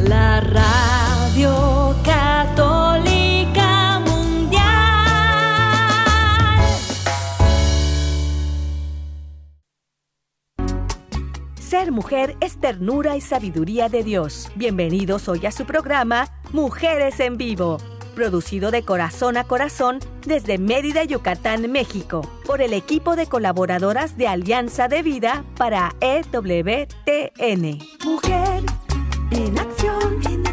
la radio católica mundial. Ser mujer es ternura y sabiduría de Dios. Bienvenidos hoy a su programa Mujeres en Vivo producido de corazón a corazón desde Mérida, Yucatán, México, por el equipo de colaboradoras de Alianza de Vida para EWTN. Mujer en acción,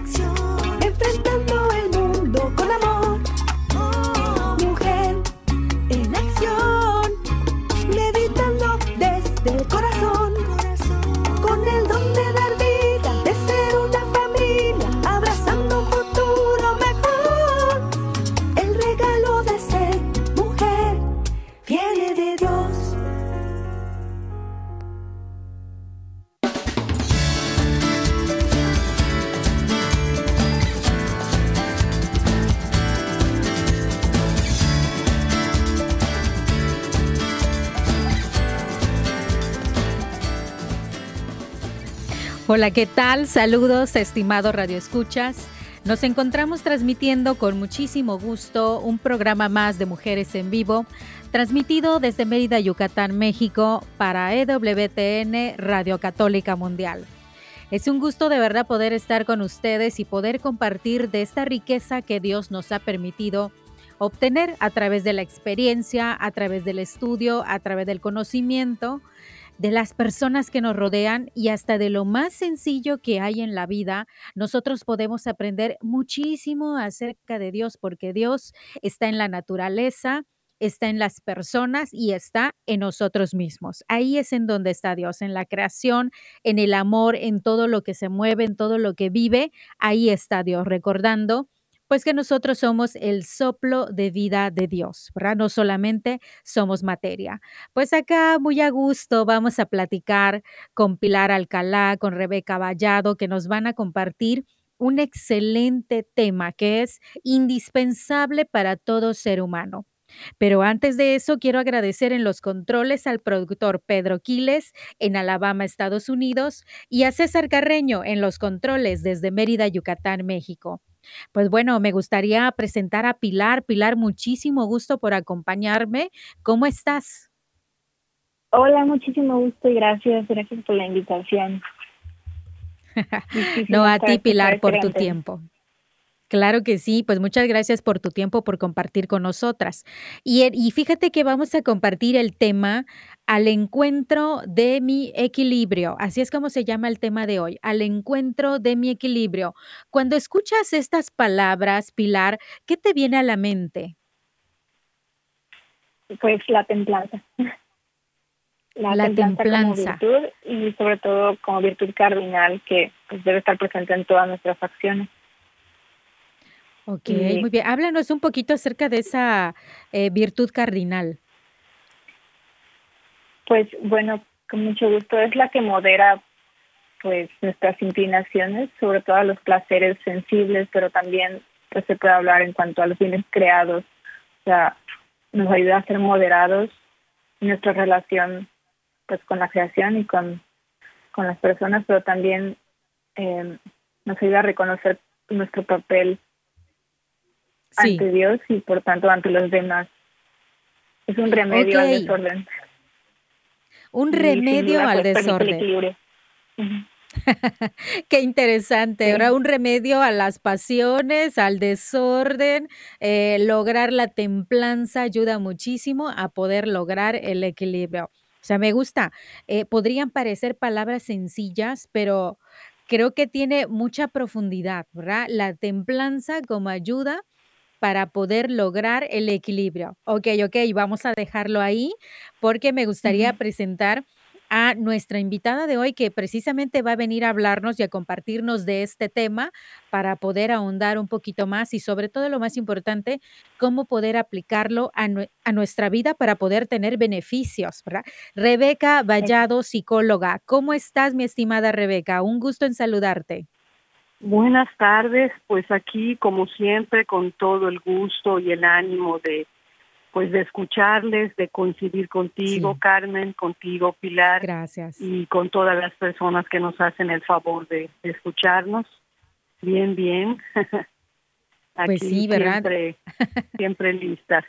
Hola, ¿qué tal? Saludos, estimado Radio Escuchas. Nos encontramos transmitiendo con muchísimo gusto un programa más de Mujeres en Vivo, transmitido desde Mérida, Yucatán, México, para EWTN Radio Católica Mundial. Es un gusto de verdad poder estar con ustedes y poder compartir de esta riqueza que Dios nos ha permitido obtener a través de la experiencia, a través del estudio, a través del conocimiento de las personas que nos rodean y hasta de lo más sencillo que hay en la vida, nosotros podemos aprender muchísimo acerca de Dios porque Dios está en la naturaleza, está en las personas y está en nosotros mismos. Ahí es en donde está Dios, en la creación, en el amor, en todo lo que se mueve, en todo lo que vive. Ahí está Dios, recordando pues que nosotros somos el soplo de vida de Dios, ¿verdad? No solamente somos materia. Pues acá muy a gusto vamos a platicar con Pilar Alcalá, con Rebeca Vallado, que nos van a compartir un excelente tema que es indispensable para todo ser humano. Pero antes de eso, quiero agradecer en los controles al productor Pedro Quiles en Alabama, Estados Unidos, y a César Carreño en los controles desde Mérida, Yucatán, México. Pues bueno, me gustaría presentar a Pilar. Pilar, muchísimo gusto por acompañarme. ¿Cómo estás? Hola, muchísimo gusto y gracias, gracias por la invitación. no, a ti, Pilar, por tu tiempo. Claro que sí, pues muchas gracias por tu tiempo, por compartir con nosotras. Y, y fíjate que vamos a compartir el tema al encuentro de mi equilibrio. Así es como se llama el tema de hoy, al encuentro de mi equilibrio. Cuando escuchas estas palabras, Pilar, ¿qué te viene a la mente? Pues la templanza. La templanza. como virtud y sobre todo como virtud cardinal que pues, debe estar presente en todas nuestras acciones. Ok, Y- muy bien. Háblanos un poquito acerca de esa eh, virtud cardinal. Pues bueno, con mucho gusto es la que modera pues nuestras inclinaciones, sobre todo a los placeres sensibles, pero también pues se puede hablar en cuanto a los bienes creados, o sea, nos ayuda a ser moderados en nuestra relación pues con la creación y con, con las personas, pero también eh, nos ayuda a reconocer nuestro papel Sí. ante Dios y por tanto ante los demás. Es un remedio al Ok. desorden. Un Y remedio duda, al pues, desorden. Qué interesante, Sí. ¿verdad? Un remedio a las pasiones, al desorden, eh, lograr la templanza ayuda muchísimo a poder lograr el equilibrio. O sea, me gusta. Eh, podrían parecer palabras sencillas, pero creo que tiene mucha profundidad, ¿verdad? La templanza como ayuda para poder lograr el equilibrio. Ok, ok, vamos a dejarlo ahí porque me gustaría presentar a nuestra invitada de hoy que precisamente va a venir a hablarnos y a compartirnos de este tema para poder ahondar un poquito más y sobre todo lo más importante, cómo poder aplicarlo a, nue- a nuestra vida para poder tener beneficios, ¿verdad? Rebeca Vallado, psicóloga. ¿Cómo estás, mi estimada Rebeca? Un gusto en saludarte. Buenas tardes, pues aquí como siempre con todo el gusto y el ánimo de pues de escucharles, de coincidir contigo, Sí. Carmen, contigo, Pilar, Gracias. y con todas las personas que nos hacen el favor de, de escucharnos. Bien, bien. Pues Aquí sí, ¿verdad? Siempre, siempre listas.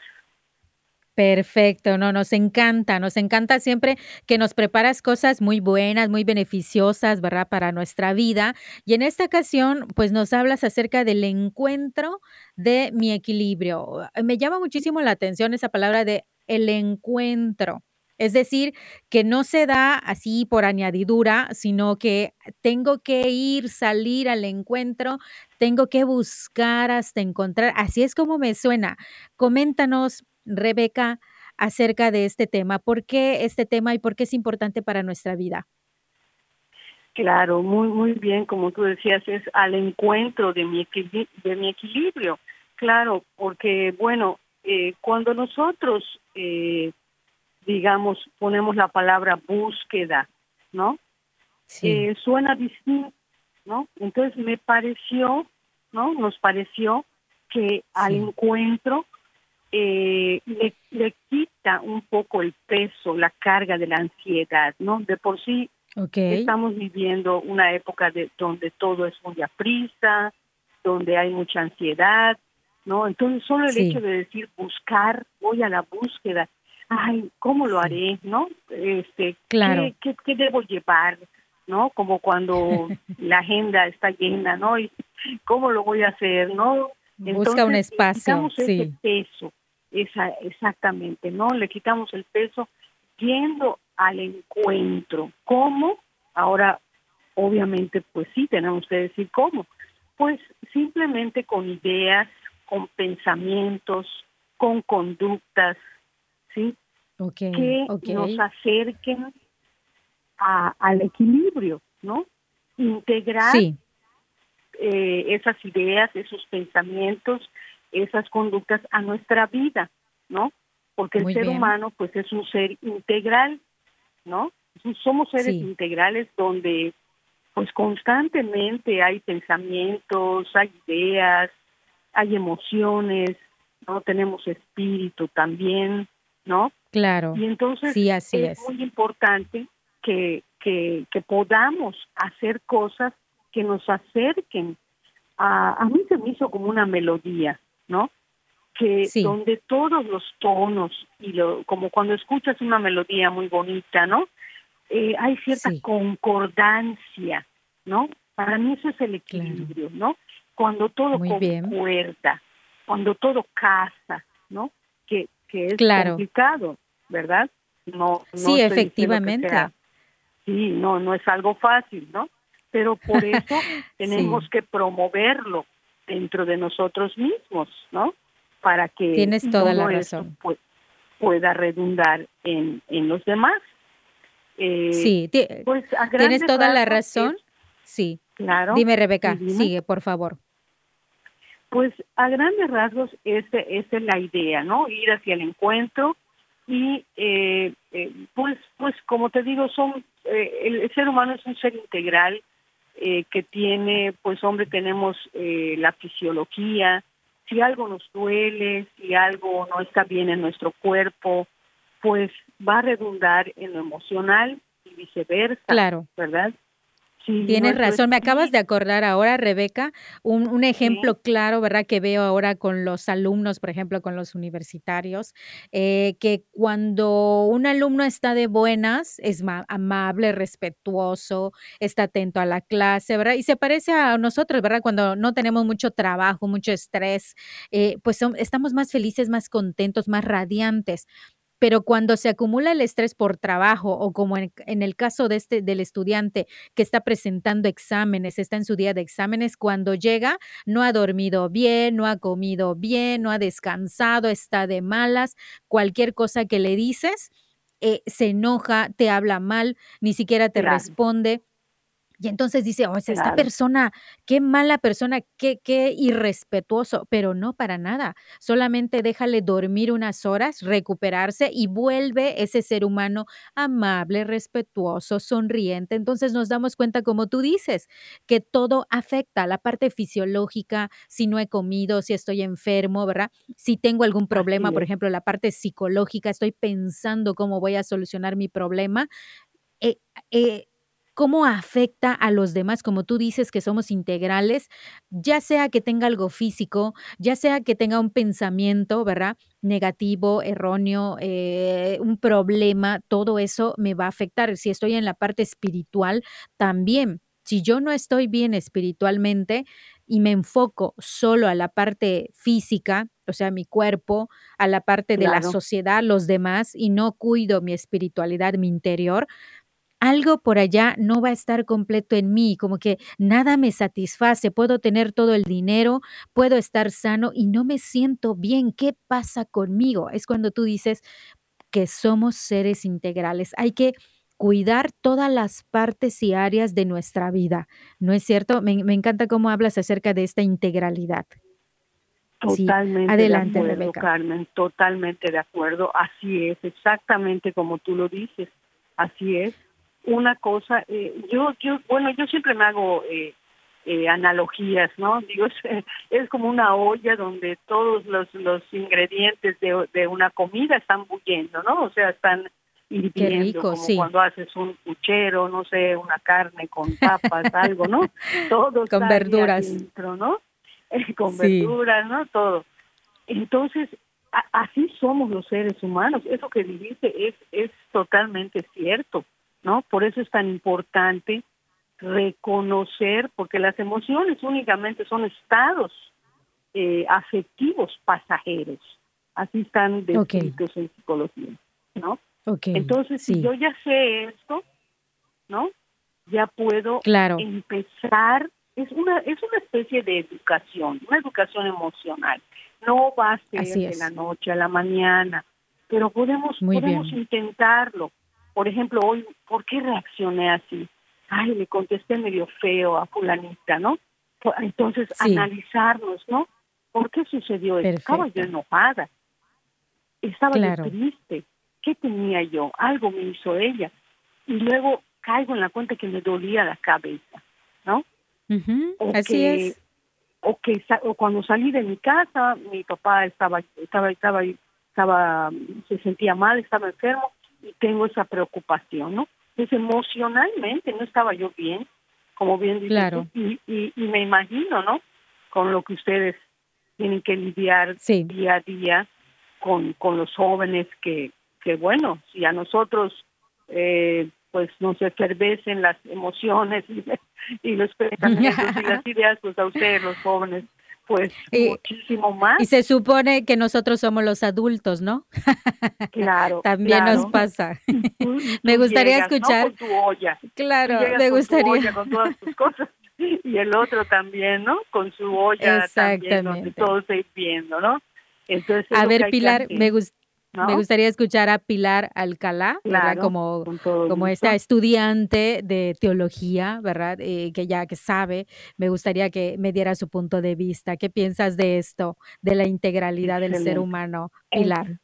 Perfecto, no, nos encanta, nos encanta siempre que nos preparas cosas muy buenas, muy beneficiosas, ¿verdad? Para nuestra vida. Y en esta ocasión, pues nos hablas acerca del encuentro de mi equilibrio. Me llama muchísimo la atención esa palabra de el encuentro. Es decir, que no se da así por añadidura, sino que tengo que ir, salir al encuentro, tengo que buscar hasta encontrar. Así es como me suena. Coméntanos, Rebeca, acerca de este tema. ¿Por qué este tema y por qué es importante para nuestra vida? Claro, muy muy bien, como tú decías, es al encuentro de mi de mi equilibrio. Claro, porque bueno, eh, cuando nosotros eh, digamos ponemos la palabra búsqueda, ¿no? Sí, Eh, suena distinto, ¿no? Entonces me pareció, ¿no? Nos pareció que al Sí. encuentro eh, le, le quita un poco el peso, la carga de la ansiedad, ¿no? De por sí. Estamos viviendo una época de donde todo es muy a prisa, donde hay mucha ansiedad, ¿no? Entonces solo el Sí. hecho de decir buscar, voy a la búsqueda, ay, ¿cómo lo Sí. haré, no? Este, Claro. ¿qué, qué, qué debo llevar, no? Como cuando la agenda está llena, ¿no? Y cómo lo voy a hacer, ¿no? Busca un espacio, quitamos ese sí. peso, esa, exactamente, ¿no? Le quitamos el peso yendo al encuentro. ¿Cómo? Ahora, obviamente, pues sí, tenemos que decir cómo. Pues simplemente con ideas, con pensamientos, con conductas, ¿sí? Ok, Que nos acerquen a- al equilibrio, ¿no? Integrar Sí, eh, esas ideas, esos pensamientos, esas conductas a nuestra vida, ¿no? Porque el ser bien. humano, pues, es un ser integral, ¿no? Somos seres Sí. integrales donde, pues, constantemente hay pensamientos, hay ideas, hay emociones, ¿no? Tenemos espíritu también, ¿no? claro. Y entonces Sí, así es, es. muy importante que, que, que podamos hacer cosas que nos acerquen. A, a mí se me hizo como una melodía, ¿no? Que Sí. donde todos los tonos y lo, como cuando escuchas una melodía muy bonita, ¿no? Eh, hay cierta Sí. concordancia, ¿no? Para mí eso es el equilibrio, ¿no? Cuando todo Muy bien. concuerda, cuando todo casa, ¿no? Que, que es Claro. complicado, ¿verdad? No, no Sí, efectivamente. sí, no, no es algo fácil, ¿no? Pero por eso tenemos Sí. que promoverlo dentro de nosotros mismos, ¿no? Para que Tienes toda la razón. pu- pueda redundar en, en los demás. Eh, Sí, pues tienes toda la es- razón. Sí. claro. Dime, Rebeca, dime. sigue, por favor. Pues a grandes rasgos esa es la idea, ¿no? Ir hacia el encuentro y eh, eh, pues pues como te digo son eh, el, el ser humano es un ser integral eh, que tiene pues hombre tenemos eh, la fisiología si algo nos duele si algo no está bien en nuestro cuerpo pues va a redundar en lo emocional y viceversa Claro. verdad Tienes razón, me acabas de acordar ahora, Rebeca, un, un ejemplo claro, ¿verdad? Que veo ahora con los alumnos, por ejemplo, con los universitarios, eh, que cuando un alumno está de buenas, es ma- amable, respetuoso, está atento a la clase, ¿verdad? Y se parece a nosotros, ¿verdad? Cuando no tenemos mucho trabajo, mucho estrés, eh, pues son- estamos más felices, más contentos, más radiantes. Pero cuando se acumula el estrés por trabajo o como en, en el caso de este del estudiante que está presentando exámenes, está en su día de exámenes, cuando llega no ha dormido bien, no ha comido bien, no ha descansado, está de malas, cualquier cosa que le dices, eh, se enoja, te habla mal, ni siquiera te Claro. responde. Y entonces dice, oh, esta persona, qué mala persona, qué, qué irrespetuoso, pero no para nada. Solamente déjale dormir unas horas, recuperarse y vuelve ese ser humano amable, respetuoso, sonriente. Entonces nos damos cuenta, como tú dices, que todo afecta la parte fisiológica, si no he comido, si estoy enfermo, ¿verdad? Si tengo algún problema, por ejemplo, la parte psicológica, estoy pensando cómo voy a solucionar mi problema. Eh, eh, cómo afecta a los demás, como tú dices que somos integrales, ya sea que tenga algo físico, ya sea que tenga un pensamiento, ¿verdad? Negativo, erróneo, eh, un problema, todo eso me va a afectar. Si estoy en la parte espiritual, también. Si yo no estoy bien espiritualmente y me enfoco solo a la parte física, o sea, mi cuerpo, a la parte de la sociedad, los demás, y no cuido mi espiritualidad, mi interior, algo por allá no va a estar completo en mí, como que nada me satisface, puedo tener todo el dinero, puedo estar sano y no me siento bien. ¿Qué pasa conmigo? Es cuando tú dices que somos seres integrales. Hay que cuidar todas las partes y áreas de nuestra vida, ¿no es cierto? Me, encanta cómo hablas acerca de esta integralidad. Totalmente adelante, de acuerdo, Carmen, totalmente de acuerdo. Así es, exactamente como tú lo dices. Así es una cosa, eh, yo, yo, bueno, yo siempre me hago eh, eh, analogías, ¿no? Digo, es, es, como una olla donde todos los, los ingredientes de, de una comida están bullendo, ¿no? O sea, están hirviendo, como cuando haces un puchero, no sé, una carne con papas, algo, ¿no? Todo con verduras, dentro, ¿no? con verduras, ¿no? Todo. Entonces, así somos los seres humanos. Eso que dijiste es es totalmente cierto. ¿No? Por eso es tan importante reconocer, porque las emociones únicamente son estados eh, afectivos pasajeros, así están descritos en psicología, ¿no? Entonces, si yo ya sé esto, ¿no? Ya puedo empezar, es una, es una especie de educación, una educación emocional. No va a ser de la noche a la mañana, pero podemos, podemos intentarlo por ejemplo, hoy, ¿por qué reaccioné así? Ay, le contesté medio feo a fulanita, ¿no? Entonces, analizarnos, ¿no? ¿Por qué sucedió esto? Estaba yo enojada, estaba yo triste, ¿qué tenía yo? Algo me hizo ella. Y luego caigo en la cuenta que me dolía la cabeza, ¿no? Así es. O que o cuando salí de mi casa, mi papá estaba, estaba, estaba, estaba, se sentía mal, estaba enfermo, y tengo esa preocupación, ¿no? Entonces emocionalmente no estaba yo bien, como bien dices, claro. y, y, me imagino, ¿no? Con lo que ustedes tienen que lidiar día a día con, con los jóvenes que, que bueno, si a nosotros eh, pues nos efervescen las emociones y, y los pensamientos y las ideas, pues a ustedes los jóvenes pues muchísimo más. Y se supone que nosotros somos los adultos, ¿no? Claro. También nos pasa. me gustaría escuchar. Con tu olla. Claro, me gustaría. con todas tus cosas. Y el otro también, ¿no? Con su olla también, donde todos viendo, ¿no? Entonces, a ver, Pilar, me me gustaría escuchar a Pilar Alcalá, como, como esta estudiante de teología, ¿verdad? Eh, que ya que sabe, me gustaría que me diera su punto de vista. ¿Qué piensas de esto, de la integralidad del ser humano, Pilar?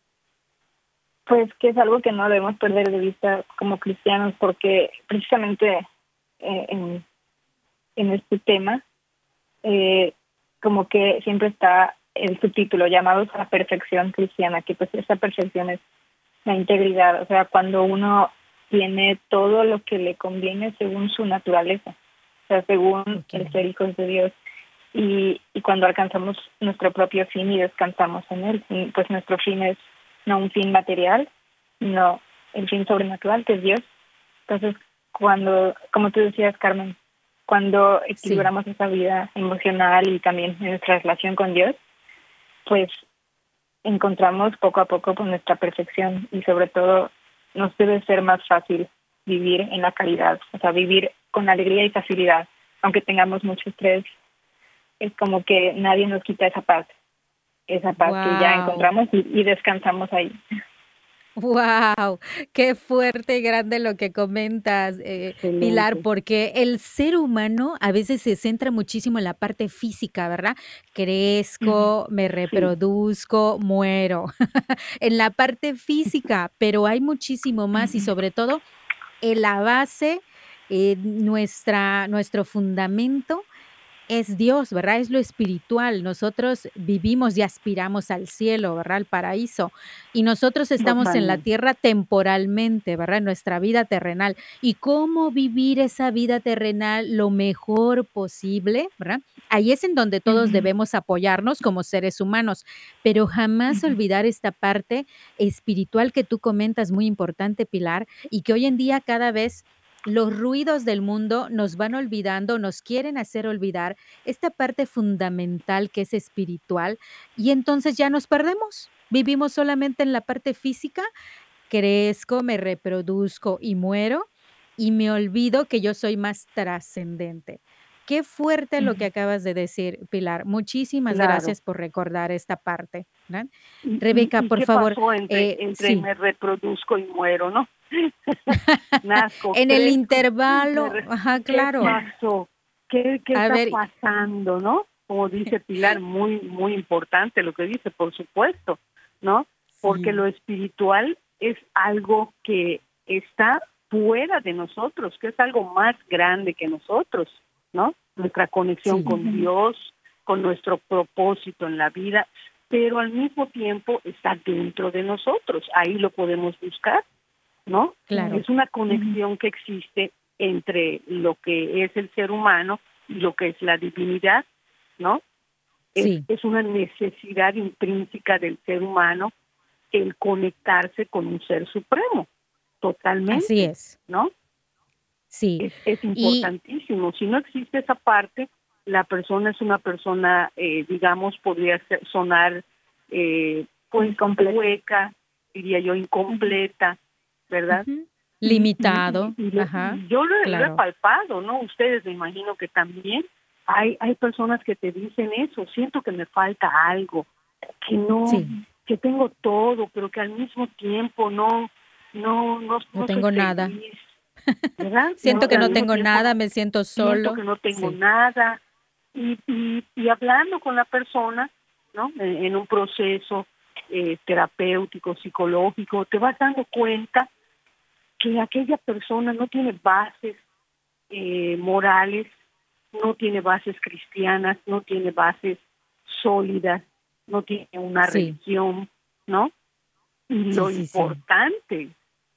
Pues que es algo que no debemos perder de vista como cristianos, porque precisamente eh, en, en este tema, eh, como que siempre está el subtítulo, llamados a la perfección cristiana, que pues esa perfección es la integridad, o sea, cuando uno tiene todo lo que le conviene según su naturaleza, o sea, según el ser hijos de Dios. Y, y cuando alcanzamos nuestro propio fin y descansamos en él, pues nuestro fin es no un fin material, sino el fin sobrenatural, que es Dios. Entonces, cuando, como tú decías, Carmen, cuando equilibramos esa vida emocional y también en nuestra relación con Dios, pues encontramos poco a poco con nuestra perfección y sobre todo nos debe ser más fácil vivir en la calidad, o sea, vivir con alegría y facilidad, aunque tengamos mucho estrés, es como que nadie nos quita esa paz, esa paz que ya encontramos y, descansamos ahí. Wow, qué fuerte y grande lo que comentas, eh, Pilar, porque el ser humano a veces se centra muchísimo en la parte física, ¿verdad? Crezco, me reproduzco, muero, en la parte física, pero hay muchísimo más y sobre todo en la base, eh, nuestra, nuestro fundamento es Dios, ¿verdad? Es lo espiritual. Nosotros vivimos y aspiramos al cielo, ¿verdad? Al paraíso. Y nosotros estamos en la tierra temporalmente, ¿verdad? En nuestra vida terrenal. Y cómo vivir esa vida terrenal lo mejor posible, ¿verdad? Ahí es en donde todos debemos apoyarnos como seres humanos, pero jamás olvidar esta parte espiritual que tú comentas, muy importante, Pilar, y que hoy en día cada vez los ruidos del mundo nos van olvidando, nos quieren hacer olvidar esta parte fundamental que es espiritual y entonces ya nos perdemos. Vivimos solamente en la parte física, crezco, me reproduzco y muero y me olvido que yo soy más trascendente. Qué fuerte lo que acabas de decir, Pilar. Muchísimas gracias por recordar esta parte. Rebeca, por favor. entre, eh, me reproduzco y muero, no? en el intervalo, ajá, claro. ¿Qué ¿Qué, está pasando, no? Como dice Pilar, muy, muy importante lo que dice, por supuesto, ¿no? Porque lo espiritual es algo que está fuera de nosotros, que es algo más grande que nosotros, ¿no? Nuestra conexión con Dios, con nuestro propósito en la vida, pero al mismo tiempo está dentro de nosotros, ahí lo podemos buscar ¿no? Claro. Es una conexión que existe entre lo que es el ser humano y lo que es la divinidad, ¿no? Es, es una necesidad intrínseca del ser humano el conectarse con un ser supremo, totalmente. Así es. ¿No? Sí. Es, importantísimo. Si no existe esa parte, la persona es una persona, eh, digamos, podría sonar eh, pues hueca, diría yo, incompleta, ¿verdad? Limitado. yo lo, he palpado, ¿no? Ustedes me imagino que también hay, hay personas que te dicen eso, siento que me falta algo, que no, que tengo todo, pero que al mismo tiempo no, no, no, no, tengo nada. siento que no tengo nada, me siento solo. Siento que no tengo nada. Y, y, y hablando con la persona, ¿no? En, un proceso eh, terapéutico, psicológico, te vas dando cuenta que aquella persona no tiene bases eh, morales, no tiene bases cristianas, no tiene bases sólidas, no tiene una religión, ¿no? Y lo importante,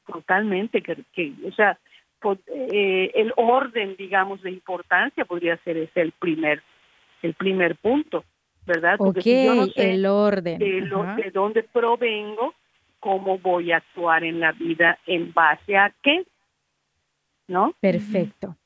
totalmente, que, que, o sea, eh, el orden, digamos, de importancia podría ser ese el primer, el primer punto, ¿verdad? Porque yo no sé el orden. De, lo, de dónde provengo, cómo voy a actuar en la vida en base a qué, ¿no? Perfecto.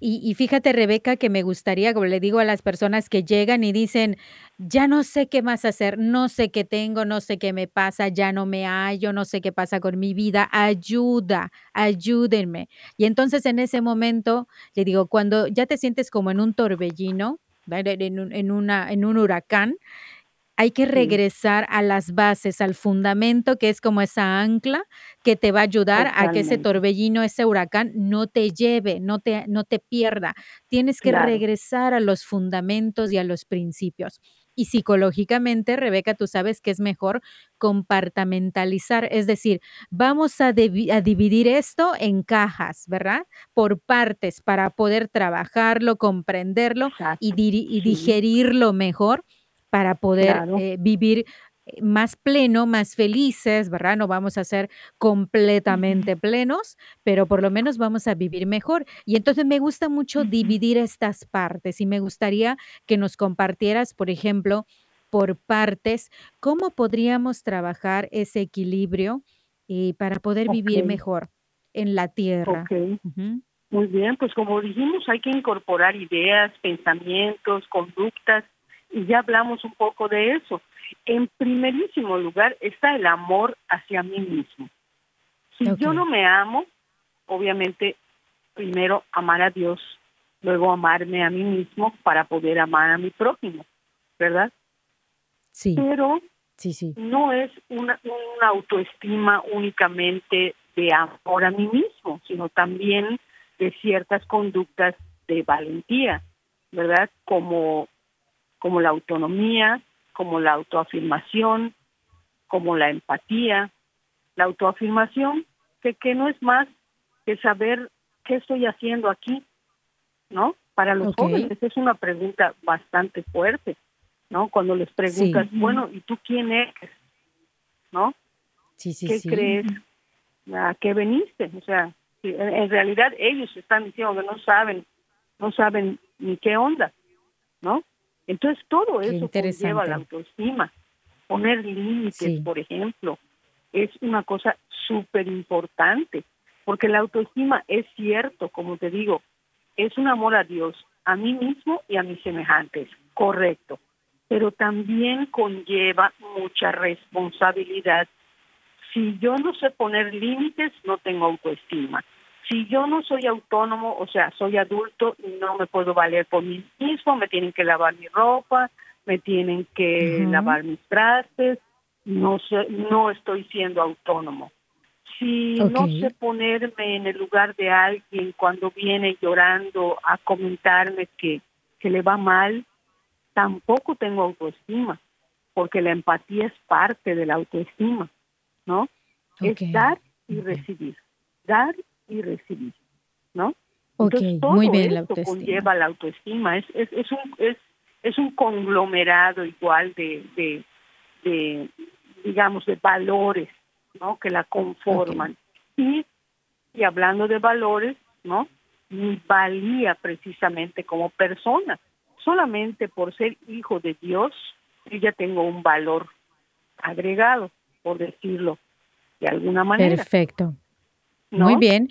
Y, fíjate, Rebeca, que me gustaría, como le digo a las personas que llegan y dicen, ya no sé qué más hacer, no sé qué tengo, no sé qué me pasa, ya no me hallo, no sé qué pasa con mi vida, ayuda, ayúdenme. Y entonces en ese momento, le digo, cuando ya te sientes como en un torbellino, en, una, en un huracán, hay que regresar a las bases, al fundamento, que es como esa ancla que te va a ayudar a que ese torbellino, ese huracán no te lleve, no te, no te pierda. Tienes que regresar a los fundamentos y a los principios. Y psicológicamente, Rebeca, tú sabes que es mejor compartamentalizar, es decir, vamos a, dividir esto en cajas, ¿verdad? Por partes para poder trabajarlo, comprenderlo y, y digerirlo mejor para poder eh, vivir eh, más pleno, más felices, ¿verdad? No vamos a ser completamente plenos, pero por lo menos vamos a vivir mejor. Y entonces me gusta mucho dividir estas partes y me gustaría que nos compartieras, por ejemplo, por partes, cómo podríamos trabajar ese equilibrio y eh, para poder vivir mejor en la tierra. Muy bien, pues como dijimos, hay que incorporar ideas, pensamientos, conductas y ya hablamos un poco de eso. En primerísimo lugar está el amor hacia mí mismo. Si yo no me amo, obviamente primero amar a Dios, luego amarme a mí mismo para poder amar a mi prójimo, ¿verdad? Sí. Pero Sí, sí. No es una, una autoestima únicamente de amor a mí mismo, sino también de ciertas conductas de valentía, ¿verdad? Como, como la autonomía, como la autoafirmación, como la empatía. La autoafirmación, que, que no es más que saber qué estoy haciendo aquí, ¿no? Para los jóvenes es una pregunta bastante fuerte, ¿no? Cuando les preguntas, bueno, ¿y tú quién eres? ¿No? Sí, sí, ¿Qué crees? ¿A qué veniste? O sea, en realidad ellos están diciendo que no saben, no saben ni qué onda, ¿no? Entonces todo eso lleva la autoestima. Poner límites, por ejemplo, es una cosa súper importante, porque la autoestima es cierto, como te digo, es un amor a Dios, a mí mismo y a mis semejantes, correcto, pero también conlleva mucha responsabilidad. Si yo no sé poner límites, no tengo autoestima. Si yo no soy autónomo, o sea, soy adulto y no me puedo valer por mí mismo, me tienen que lavar mi ropa, me tienen que lavar mis trastes, no no estoy siendo autónomo. Si no sé ponerme en el lugar de alguien cuando viene llorando a comentarme que, que le va mal, tampoco tengo autoestima, porque la empatía es parte de la autoestima, ¿no? Es dar y recibir, dar y recibir, ¿no? Entonces, todo muy bien esto conlleva la autoestima, es, es, es, un, es, es un conglomerado igual de, de, de digamos, de valores ¿no? que la conforman. Y, y hablando de valores, ¿no? mi valía precisamente como persona. Solamente por ser hijo de Dios, yo ya tengo un valor agregado, por decirlo de alguna manera. Perfecto. Muy bien.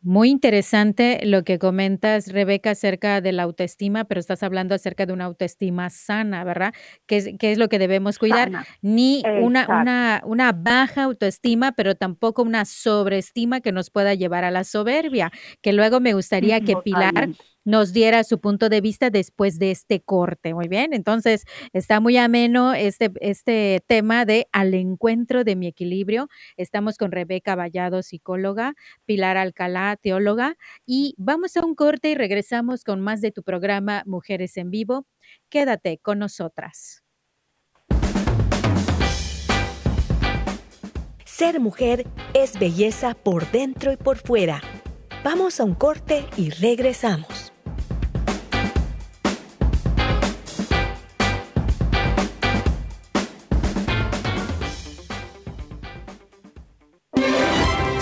Muy interesante lo que comentas, Rebeca, acerca de la autoestima, pero estás hablando acerca de una autoestima sana, ¿verdad? ¿Qué es, es lo que debemos cuidar? Ni una, una, una baja autoestima, pero tampoco una sobreestima que nos pueda llevar a la soberbia, que luego me gustaría que Pilar nos diera su punto de vista después de este corte. Muy bien, entonces está muy ameno este, este tema de al encuentro de mi equilibrio. Estamos con Rebeca Vallado, psicóloga, Pilar Alcalá, teóloga, y vamos a un corte y regresamos con más de tu programa Mujeres en Vivo. Quédate con nosotras. Ser mujer es belleza por dentro y por fuera. Vamos a un corte y regresamos.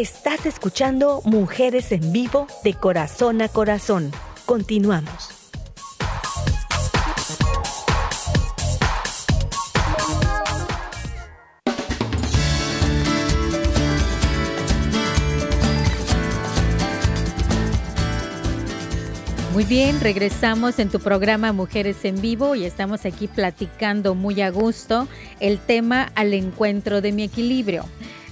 Estás escuchando Mujeres en Vivo de Corazón a Corazón. Continuamos. Muy bien, regresamos en tu programa Mujeres en Vivo y estamos aquí platicando muy a gusto el tema al encuentro de mi equilibrio.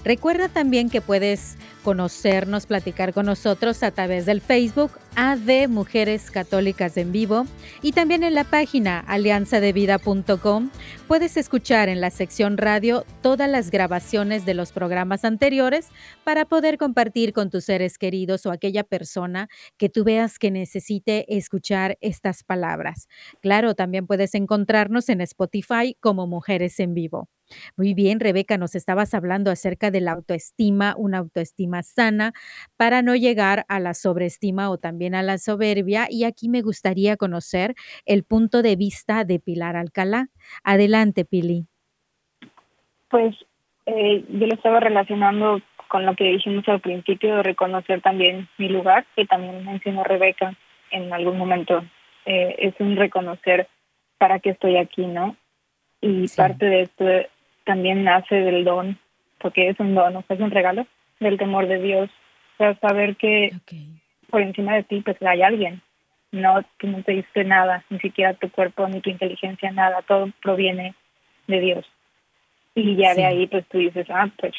Recuerda también que puedes conocernos, platicar con nosotros a través del Facebook AD Mujeres Católicas en Vivo y también en la página alianzadevida.com puedes escuchar en la sección radio todas las grabaciones de los programas anteriores para poder compartir con tus seres queridos o aquella persona que tú veas que necesite escuchar estas palabras. Claro, también puedes encontrarnos en Spotify como Mujeres en Vivo. Muy bien, Rebeca, nos estabas hablando acerca de la autoestima, una autoestima sana para no llegar a la sobreestima o también a la soberbia. Y aquí me gustaría conocer el punto de vista de Pilar Alcalá. Adelante, Pili. Pues eh, yo lo estaba relacionando con lo que dijimos al principio de reconocer también mi lugar, que también mencionó Rebeca, en algún momento. Eh, es un reconocer para qué estoy aquí, ¿no? Y parte de esto también nace del don, porque es un don, ¿no? es un regalo del temor de Dios. O sea, saber que por encima de ti pues hay alguien, no, tú no te diste nada, ni siquiera tu cuerpo, ni tu inteligencia, nada, todo proviene de Dios. Y ya de ahí pues tú dices, ah, pues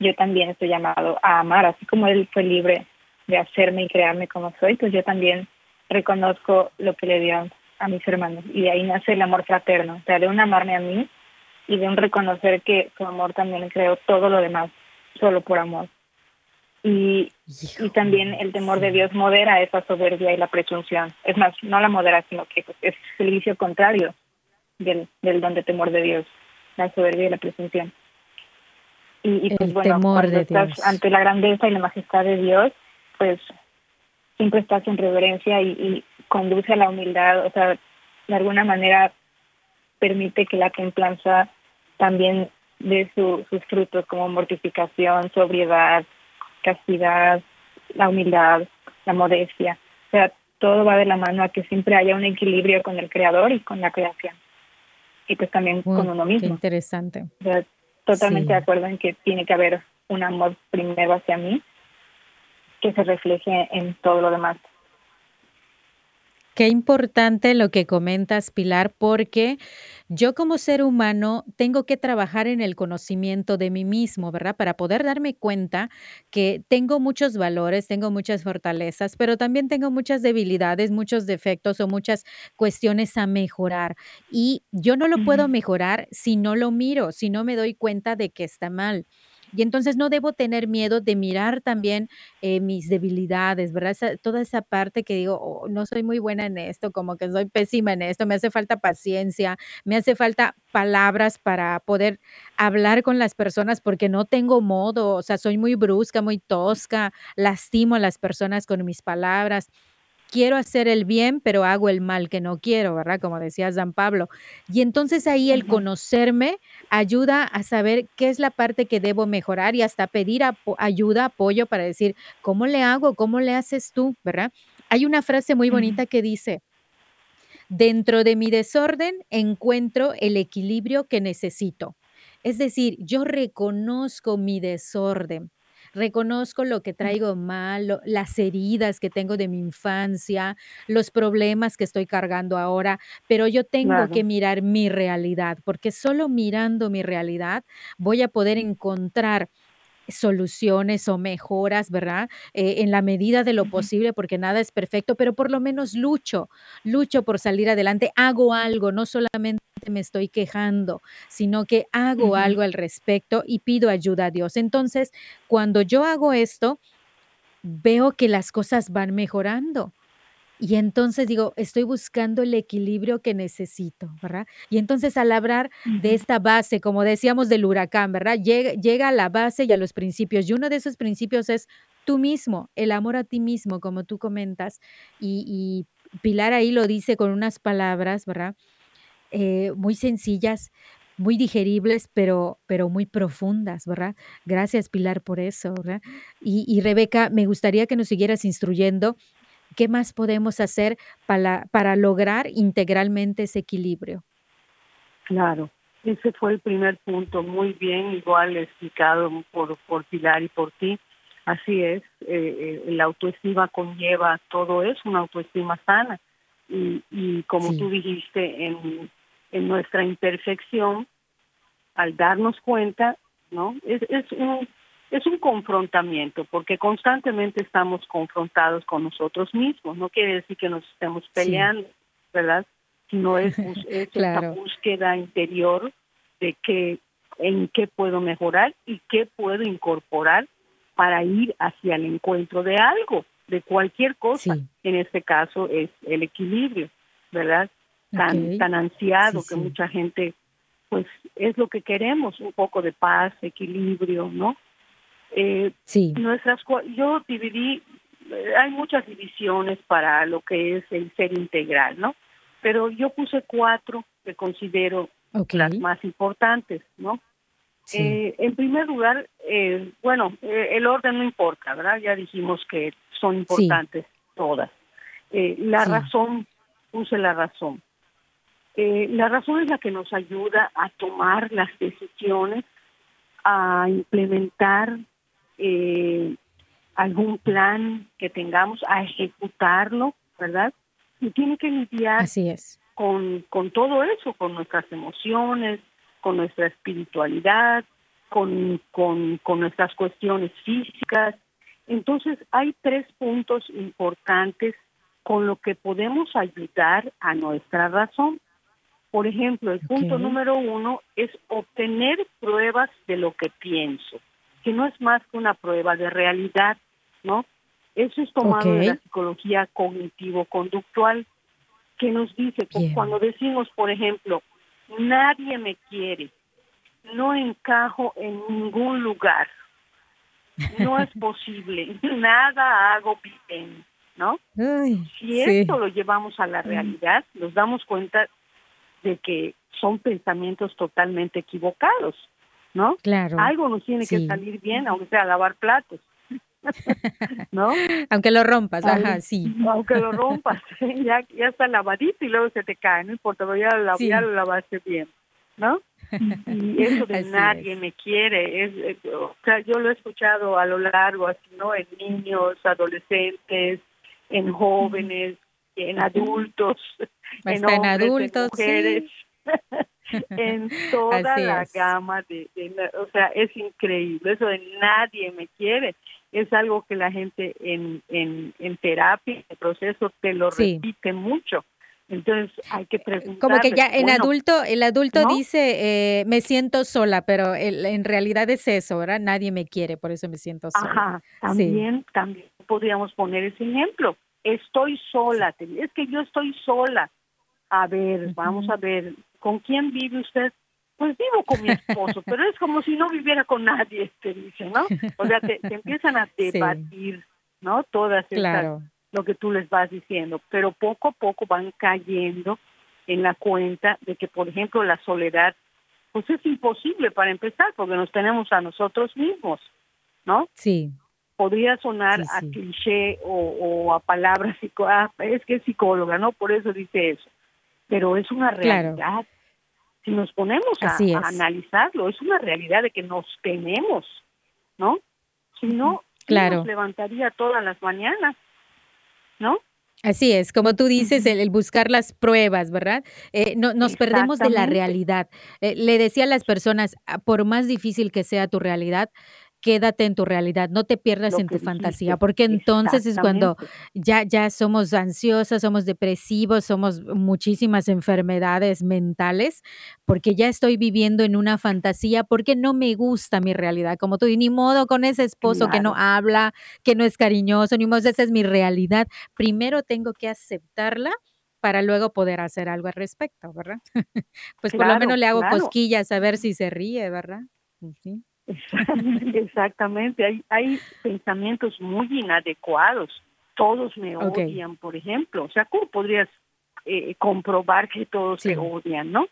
yo también estoy llamado a amar, así como Él fue libre de hacerme y crearme como soy, pues yo también reconozco lo que le dio a mis hermanos. Y de ahí nace el amor fraterno, o sea, de un amarme a mí y de un reconocer que su amor también creó todo lo demás, solo por amor. Y, y también el temor de Dios modera esa soberbia y la presunción. Es más, no la modera, sino que es el vicio contrario del, del don de temor de Dios, la soberbia y la presunción. Y, pues bueno, cuando estás ante la grandeza y la majestad de Dios, pues siempre estás en reverencia y, y conduce a la humildad, o sea, de alguna manera permite que la templanza también dé sus frutos como mortificación, sobriedad, castidad, la humildad, la modestia. O sea, todo va de la mano a que siempre haya un equilibrio con el creador y con la creación. Y pues también con uno mismo. interesante. O sea, totalmente de acuerdo en que tiene que haber un amor primero hacia mí que se refleje en todo lo demás. Qué importante lo que comentas, Pilar, porque yo como ser humano tengo que trabajar en el conocimiento de mí mismo, ¿verdad? Para poder darme cuenta que tengo muchos valores, tengo muchas fortalezas, pero también tengo muchas debilidades, muchos defectos o muchas cuestiones a mejorar. Y yo no lo puedo mejorar si no lo miro, si no me doy cuenta de que está mal. Y entonces no debo tener miedo de mirar también eh, mis debilidades, ¿verdad? toda esa parte que digo, oh, no soy muy buena en esto, como que soy pésima en esto, me hace falta paciencia, me hace falta palabras para poder hablar con las personas porque no tengo modo, o sea, soy muy brusca, muy tosca, lastimo a las personas con mis palabras quiero hacer el bien, pero hago el mal que no quiero, ¿verdad? Como decía San Pablo. Y entonces ahí el conocerme ayuda a saber qué es la parte que debo mejorar y hasta pedir ayuda, apoyo para decir, ¿cómo le hago? ¿Cómo le haces tú? ¿Verdad? Hay una frase muy bonita que dice, dentro de mi desorden encuentro el equilibrio que necesito. Es decir, yo reconozco mi desorden reconozco lo que traigo mal, las heridas que tengo de mi infancia, los problemas que estoy cargando ahora, pero yo tengo que mirar mi realidad, porque solo mirando mi realidad voy a poder encontrar soluciones o mejoras, ¿verdad? Eh, en la medida de lo posible, porque nada es perfecto, pero por lo menos lucho, lucho por salir adelante, hago algo, no solamente me estoy quejando, sino que hago algo al respecto y pido ayuda a Dios. Entonces, cuando yo hago esto, veo que las cosas van mejorando. Y entonces digo, estoy buscando el equilibrio que necesito, ¿verdad? Y entonces al hablar de esta base, como decíamos del huracán, ¿verdad? Llega, llega a la base y a los principios. Y uno de esos principios es tú mismo, el amor a ti mismo, como tú comentas. Y, Pilar ahí lo dice con unas palabras, ¿verdad? Eh, muy sencillas, muy digeribles, pero, pero muy profundas, ¿verdad? Gracias, Pilar, por eso, ¿verdad? Y, y Rebeca, me gustaría que nos siguieras instruyendo ¿Qué más podemos hacer para, para lograr integralmente ese equilibrio? Claro, ese fue el primer punto, muy bien, igual explicado por, por Pilar y por ti. Así es, eh, la autoestima conlleva todo eso, una autoestima sana. Y, y como tú dijiste, en, en nuestra imperfección, al darnos cuenta, ¿no? Es, es un es un confrontamiento, porque constantemente estamos confrontados con nosotros mismos. No quiere decir que nos estemos peleando, ¿verdad? Sino es, es esa búsqueda interior de que en qué puedo mejorar y qué puedo incorporar para ir hacia el encuentro de algo, de cualquier cosa. En este caso es el equilibrio, ¿verdad? Tan, tan ansiado que mucha gente, pues es lo que queremos, un poco de paz, equilibrio, ¿no? Eh, sí. Nuestras, yo dividí, eh, hay muchas divisiones para lo que es el ser integral, ¿no? Pero yo puse cuatro que considero las más importantes, ¿no? Eh, en primer lugar, eh, bueno, el orden no importa, ¿verdad? Ya dijimos que son importantes todas. Eh, la razón, use la razón. Eh, la razón es la que nos ayuda a tomar las decisiones, a implementar eh, algún plan que tengamos, a ejecutarlo, ¿verdad? Y tiene que lidiar Así es. con, con todo eso, con nuestras emociones, con nuestra espiritualidad, con, con, con nuestras cuestiones físicas. Entonces, hay tres puntos importantes con lo que podemos ayudar a nuestra razón. Por ejemplo, el punto Ok. número uno es obtener pruebas de lo que pienso, que no es más que una prueba de realidad, ¿no? Eso es tomado de la psicología cognitivo-conductual, que nos dice, Bien. cuando decimos, por ejemplo, nadie me quiere, no encajo en ningún lugar, no es posible, nada hago bien, ¿no? Ay, Si sí. esto lo llevamos a la realidad, nos damos cuenta de que son pensamientos totalmente equivocados, ¿no? Claro. Algo nos tiene que salir bien, aunque sea lavar platos, ¿no? Aunque lo rompas, Algo- ajá, sí. Aunque lo rompas, ya, ya está lavadito y luego se te cae, no importa, pero ya, lo- Sí. ya lo lavaste bien, ¿no? Y eso de Así nadie es. me quiere, es, es- o sea, yo lo he escuchado a lo largo, así, ¿no? En niños, adolescentes, en jóvenes, en adultos, en adultos, mujeres, en toda Así la es. gama de, o sea, es increíble, eso de nadie me quiere, es algo que la gente en, en, en terapia, en el proceso, te lo Sí. repite mucho. Entonces hay que preguntar. Como que ya en adulto, el adulto ¿no? dice, eh, me siento sola, pero el- en realidad es eso, ¿verdad? Nadie me quiere, por eso me siento sola. Ajá, también, también podríamos poner ese ejemplo. Estoy sola, es que yo estoy sola. A ver, vamos a ver, ¿con quién vive usted? Pues vivo con mi esposo, pero es como si no viviera con nadie, te dice, ¿no? O sea, te, te empiezan a Sí. debatir, ¿no? Todas estas, Claro. lo que tú les vas diciendo, pero poco a poco van cayendo en la cuenta de que, por ejemplo, la soledad, pues es imposible para empezar, porque nos tenemos a nosotros mismos, ¿no? Sí, podría sonar Sí, a cliché o, o a palabras ah, es que es psicóloga, ¿no? Por eso dice eso. Pero es una Claro. realidad. Si nos ponemos a, analizarlo, es una realidad de que nos tenemos, ¿no? Si no, ¿quién Claro. nos levantaría todas las mañanas, ¿no? Así es, como tú dices, el, el buscar las pruebas, ¿verdad? Eh, no, nos perdemos de la realidad. Eh, le decía a las personas, "Ah, por más difícil que sea tu realidad, quédate en tu realidad, no te pierdas en tu fantasía, porque entonces es cuando ya, ya somos ansiosas, somos depresivos, somos muchísimas enfermedades mentales, porque ya estoy viviendo en una fantasía, porque no me gusta mi realidad, como tú, y ni modo con ese esposo que no habla, que no es cariñoso, ni modo, esa es mi realidad. Primero tengo que aceptarla para luego poder hacer algo al respecto, ¿verdad? Pues por lo menos le hago claro. cosquillas a ver si se ríe, ¿verdad? Ujú. Exactamente, hay, hay pensamientos muy inadecuados. Todos me odian, por ejemplo. O sea, ¿cómo podrías eh, comprobar que todos Sí. te odian, no?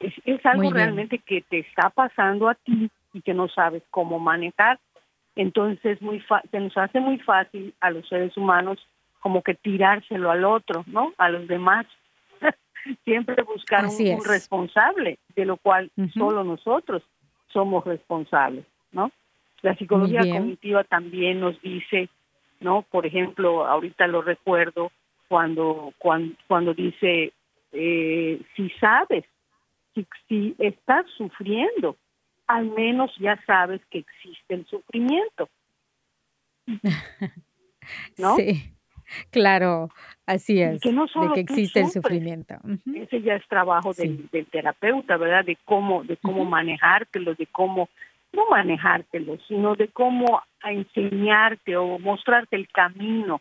Es, es algo realmente que te está pasando a ti y que no sabes cómo manejar. Entonces, es muy fa- se nos hace muy fácil a los seres humanos como que tirárselo al otro, ¿no? A los demás. Siempre buscar un, Así un es. responsable, de lo cual solo nosotros somos responsables, ¿no? La psicología cognitiva también nos dice, ¿no? Por ejemplo, ahorita lo recuerdo cuando cuando, cuando dice eh, si sabes, si, si estás sufriendo, al menos ya sabes que existe el sufrimiento, ¿no? Sí, claro, así Y es, que no de solo que tú existe el sufrimiento. Ese ya es trabajo Sí. del, del terapeuta, ¿verdad? De cómo, de cómo Ujú. manejártelo, de cómo, no manejártelo, sino de cómo enseñarte o mostrarte el camino,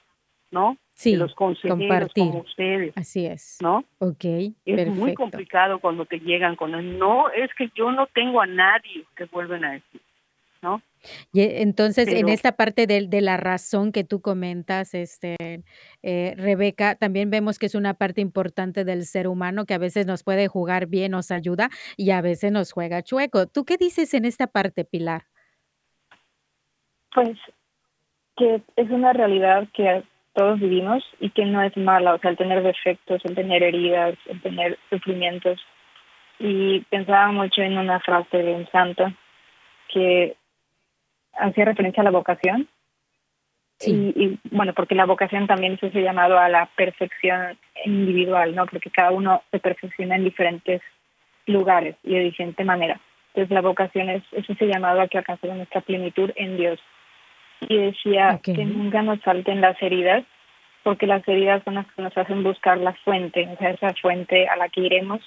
¿no? Sí, de los consejeros compartir. como ustedes, Así es. ¿no? Ok, Es muy complicado cuando te llegan con el no, es que yo no tengo a nadie, te vuelven a decir, ¿no? Y eh, entonces, en esta parte de, de la razón que tú comentas, este, eh, Rebeca, también vemos que es una parte importante del ser humano que a veces nos puede jugar bien, nos ayuda y a veces nos juega chueco. ¿Tú qué dices en esta parte, Pilar? Pues que es una realidad que todos vivimos y que no es mala, o sea, el tener defectos, el tener heridas, el tener sufrimientos. Y pensaba mucho en una frase de un santo que hacía referencia a la vocación. Sí. Y, bueno, porque la vocación también es ese llamado a la perfección individual, ¿no? Porque cada uno se perfecciona en diferentes lugares y de diferente manera. Entonces la vocación es, es ese llamado a que alcancemos nuestra plenitud en Dios y decía que nunca nos falten las heridas, porque las heridas son las que nos hacen buscar la fuente, o sea, esa fuente a la que iremos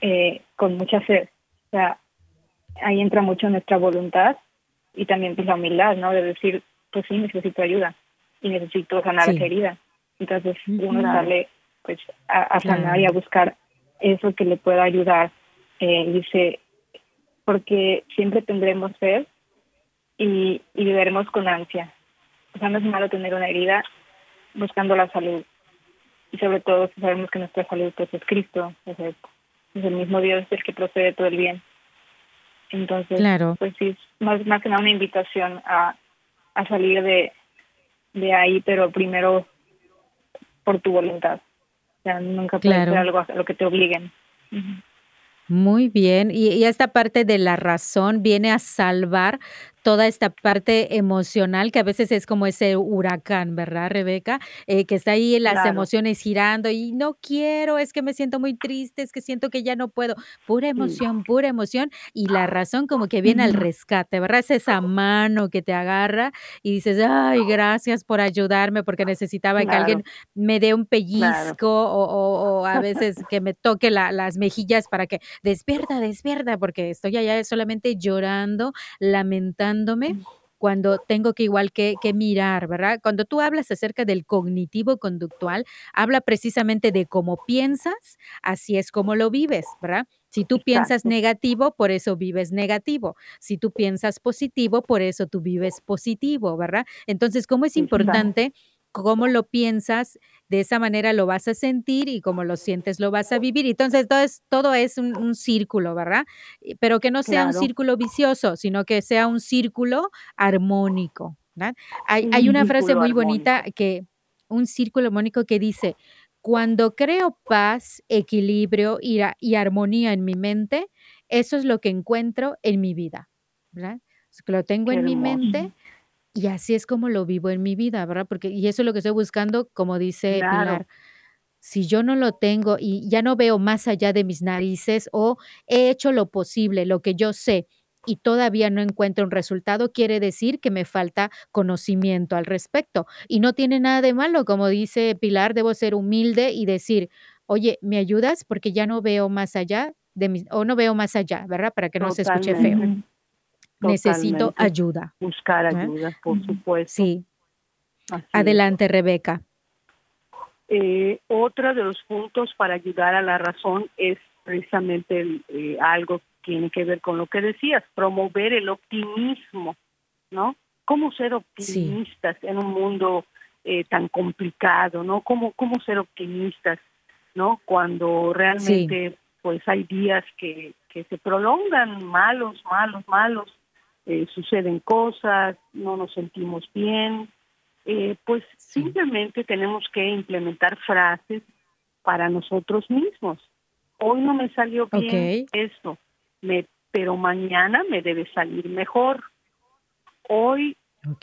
eh, con mucha sed. O sea, ahí entra mucho nuestra voluntad y también pues, la humildad, ¿no? De decir, pues sí, necesito ayuda y necesito sanar esa herida. Entonces uno sale pues a, sanar y a buscar eso que le pueda ayudar. Eh, dice, porque siempre tendremos sed y, y viviremos con ansia. O sea, no es malo tener una herida buscando la salud. Y sobre todo si sabemos que nuestra salud pues, es Cristo, es el, es el mismo Dios el que procede todo el bien. Entonces, claro. pues sí, más, más que nada una invitación a, a salir de, de ahí, pero primero por tu voluntad. O sea, nunca puede ser algo a lo que te obliguen. Muy bien, y, y, esta parte de la razón viene a salvar toda esta parte emocional que a veces es como ese huracán, ¿verdad, Rebeca? Eh, que está ahí las emociones girando y no quiero, es que me siento muy triste, es que siento que ya no puedo. Pura emoción, pura emoción y la razón como que viene al rescate, ¿verdad? Es esa mano que te agarra y dices, ay, gracias por ayudarme porque necesitaba que alguien me dé un pellizco o, a veces que me toque las mejillas para que despierta, despierta, porque estoy allá solamente llorando, lamentando cuando tengo que igual que, que, mirar, ¿verdad? Cuando tú hablas acerca del cognitivo conductual, habla precisamente de cómo piensas, así es como lo vives, ¿verdad? Si tú piensas negativo, por eso vives negativo. Si tú piensas positivo, por eso tú vives positivo, ¿verdad? Entonces, ¿cómo es importante cómo lo piensas, de esa manera lo vas a sentir y como lo sientes lo vas a vivir. Entonces, todo es, todo es un, círculo, ¿verdad? Pero que no sea un círculo vicioso, sino que sea un círculo armónico. Hay, hay, una frase muy bonita que, un círculo armónico que dice, cuando creo paz, equilibrio y, y armonía en mi mente, eso es lo que encuentro en mi vida, ¿verdad? Lo tengo en mi mente, y así es como lo vivo en mi vida, ¿verdad? Porque, y eso es lo que estoy buscando, como dice Pilar. Si yo no lo tengo y ya no veo más allá de mis narices o he hecho lo posible, lo que yo sé, y todavía no encuentro un resultado, quiere decir que me falta conocimiento al respecto. Y no tiene nada de malo, como dice Pilar, debo ser humilde y decir, oye, ¿me ayudas? Porque ya no veo más allá de mis, o no veo más allá, ¿verdad? Para que no se escuche feo necesito ayuda. Buscar ayuda, por supuesto. Sí. Adelante, Rebeca. Eh, otro de los puntos para ayudar a la razón es precisamente eh, algo que tiene que ver con lo que decías, promover el optimismo, ¿no? ¿Cómo ser optimistas en un mundo eh, tan complicado, ¿no? ¿Cómo, ¿Cómo ser optimistas, ¿no? Cuando realmente pues hay días que, que se prolongan malos, malos, malos, eh, suceden cosas, no nos sentimos bien, eh, pues simplemente tenemos que implementar frases para nosotros mismos. Hoy no me salió bien esto, me, pero mañana me debe salir mejor. Hoy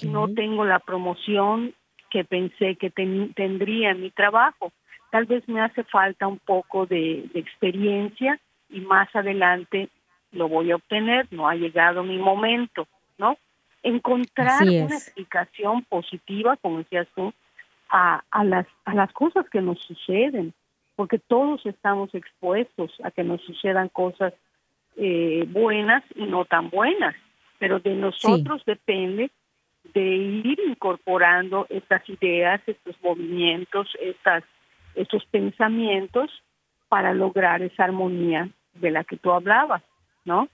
no tengo la promoción que pensé que tendría en mi trabajo. Tal vez me hace falta un poco de experiencia y más adelante lo voy a obtener, no ha llegado mi momento, ¿no? Encontrar una explicación positiva, como decías tú, a, a, las, a las cosas que nos suceden, porque todos estamos expuestos a que nos sucedan cosas eh, buenas y no tan buenas, pero de nosotros depende de ir incorporando estas ideas, estos movimientos, estas, estos pensamientos para lograr esa armonía de la que tú hablabas. ¿No?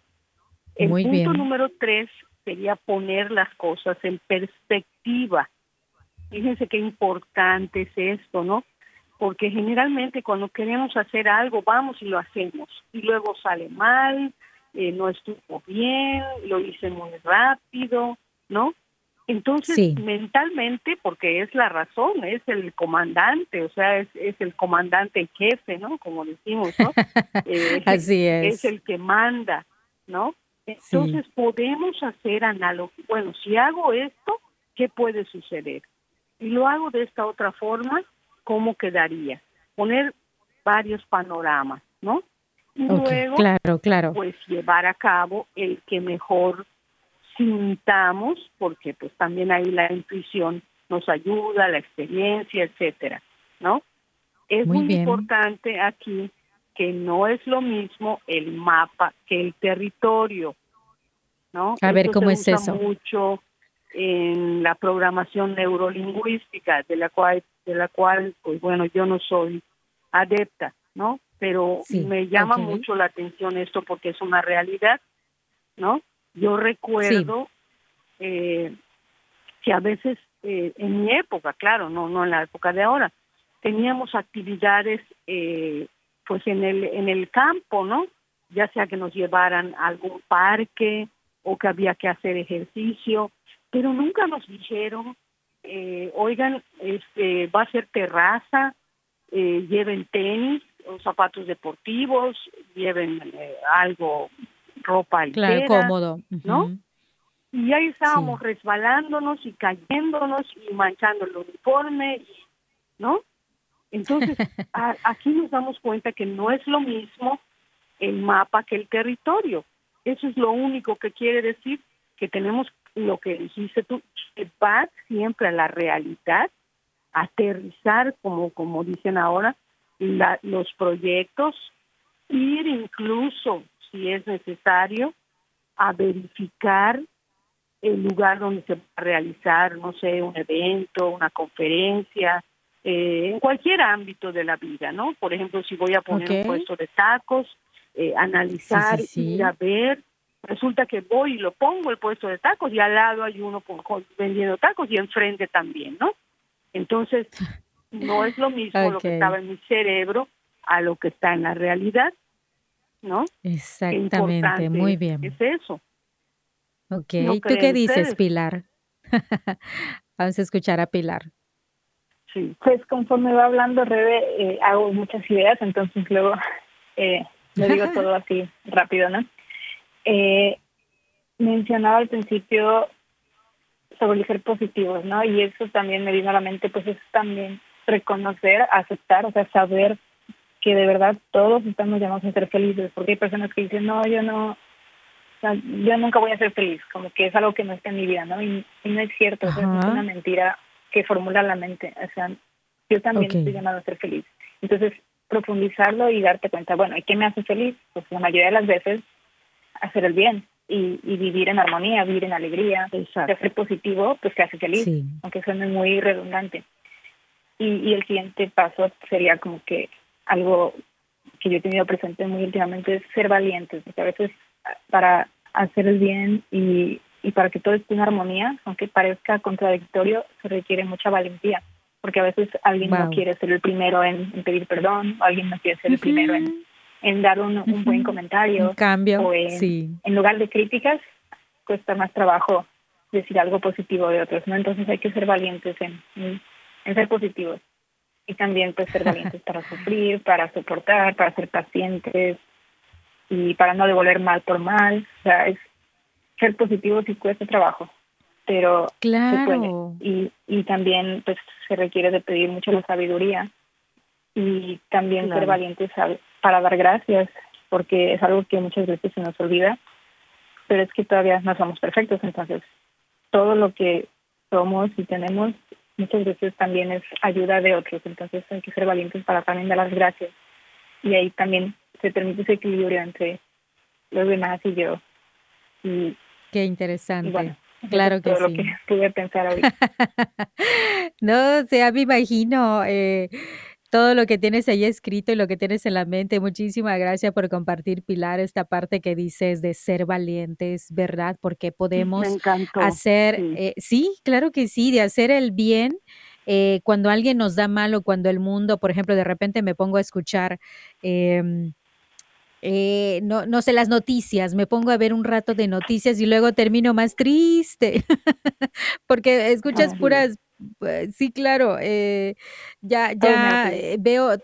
El punto número tres sería poner las cosas en perspectiva. Fíjense qué importante es esto, ¿no? Porque generalmente cuando queremos hacer algo, vamos y lo hacemos, y luego sale mal, eh, no estuvo bien, lo hice muy rápido, ¿no? Entonces, mentalmente, porque es la razón, es el comandante, o sea, es, es el comandante jefe, ¿no? Como decimos, ¿no? Eh, Así es. Es el que manda, ¿no? Entonces, podemos hacer analogía. Bueno, si hago esto, ¿qué puede suceder? Y lo hago de esta otra forma, ¿cómo quedaría? Poner varios panoramas, ¿no? Y luego, claro, claro. pues llevar a cabo el que mejor sintamos, porque pues también ahí la intuición nos ayuda, la experiencia, etcétera, ¿no? Es muy, importante aquí que no es lo mismo el mapa que el territorio, ¿no? A ver cómo es eso. Mucho en la programación neurolingüística, de la cual, de la cual, pues bueno, yo no soy adepta, ¿no? Pero me llama mucho la atención esto porque es una realidad, ¿no? Yo recuerdo eh, que a veces, eh, en mi época, claro, no, no en la época de ahora, teníamos actividades eh, pues en el, en el campo, ¿no? Ya sea que nos llevaran a algún parque o que había que hacer ejercicio, pero nunca nos dijeron, eh, oigan, este, va a ser terraza, eh, lleven tenis o zapatos deportivos, lleven eh, algo ropa claro, cómodo, ¿no? Y ahí estábamos resbalándonos y cayéndonos y manchando el uniforme, ¿no? Entonces, aquí nos damos cuenta que no es lo mismo el mapa que el territorio. Eso es lo único que quiere decir que tenemos lo que dijiste tú, que va siempre a la realidad, aterrizar, como, como dicen ahora, los proyectos, ir incluso si es necesario, a verificar el lugar donde se va a realizar, no sé, un evento, una conferencia, eh, en cualquier ámbito de la vida, ¿no? Por ejemplo, si voy a poner un puesto de tacos, eh, analizar, ir a ver, resulta que voy y lo pongo el puesto de tacos y al lado hay uno vendiendo tacos y enfrente también, ¿no? Entonces, no es lo mismo lo que estaba en mi cerebro a lo que está en la realidad. ¿No? Exactamente, muy bien. Es eso. Ok, ¿y tú qué dices, Pilar? Vamos a escuchar a Pilar. Sí, pues conforme va hablando Rebe, eh, hago muchas ideas, entonces luego eh, le digo todo así rápido, ¿no? Eh, mencionaba al principio sobre el ser positivos, ¿no? Y eso también me vino a la mente, pues es también reconocer, aceptar, o sea, saber que de verdad todos estamos llamados a ser felices, porque hay personas que dicen, no, yo no, yo nunca voy a ser feliz, como que es algo que no está en mi vida, ¿no? Y, no es cierto, es una mentira que formula la mente, o sea, yo también estoy llamado a ser feliz. Entonces, profundizarlo y darte cuenta, bueno, ¿y qué me hace feliz? Pues la mayoría de las veces hacer el bien y, vivir en armonía, vivir en alegría, ser positivo, pues te hace feliz, aunque suene muy redundante. Y, y el siguiente paso sería como que algo que yo he tenido presente muy últimamente es ser valientes, porque a veces para hacer el bien y, y para que todo esté en armonía, aunque parezca contradictorio, se requiere mucha valentía, porque a veces alguien no quiere ser el primero en, pedir perdón, o alguien no quiere ser el primero en, en dar un, un buen comentario. Un cambio, o en, sí. en lugar de críticas, cuesta más trabajo decir algo positivo de otros, ¿no? Entonces hay que ser valientes en, en ser positivos y también pues ser valientes para sufrir, para soportar, para ser pacientes y para no devolver mal por mal. O sea, es ser positivo si cuesta trabajo, pero claro. se puede. Y, y también pues se requiere de pedir mucho la sabiduría y también ser valientes para dar gracias, porque es algo que muchas veces se nos olvida, pero es que todavía no somos perfectos, entonces todo lo que somos y tenemos muchas veces también es ayuda de otros, entonces hay que ser valientes para también dar las gracias. Y ahí también se permite ese equilibrio entre los demás y yo. Y, Qué interesante. claro que todo sí. lo que pude pensar ahorita. no, o sea, me imagino. Eh, todo lo que tienes ahí escrito y lo que tienes en la mente. Muchísimas gracias por compartir, Pilar, esta parte que dices de ser valientes, ¿verdad? Porque podemos hacer, sí. Eh, sí. claro que sí, de hacer el bien. Eh, cuando alguien nos da mal o cuando el mundo, por ejemplo, de repente me pongo a escuchar eh, eh, no, no sé, las noticias, me pongo a ver un rato de noticias y luego termino más triste, porque escuchas puras, sí, claro, eh, ya, ya eh, veo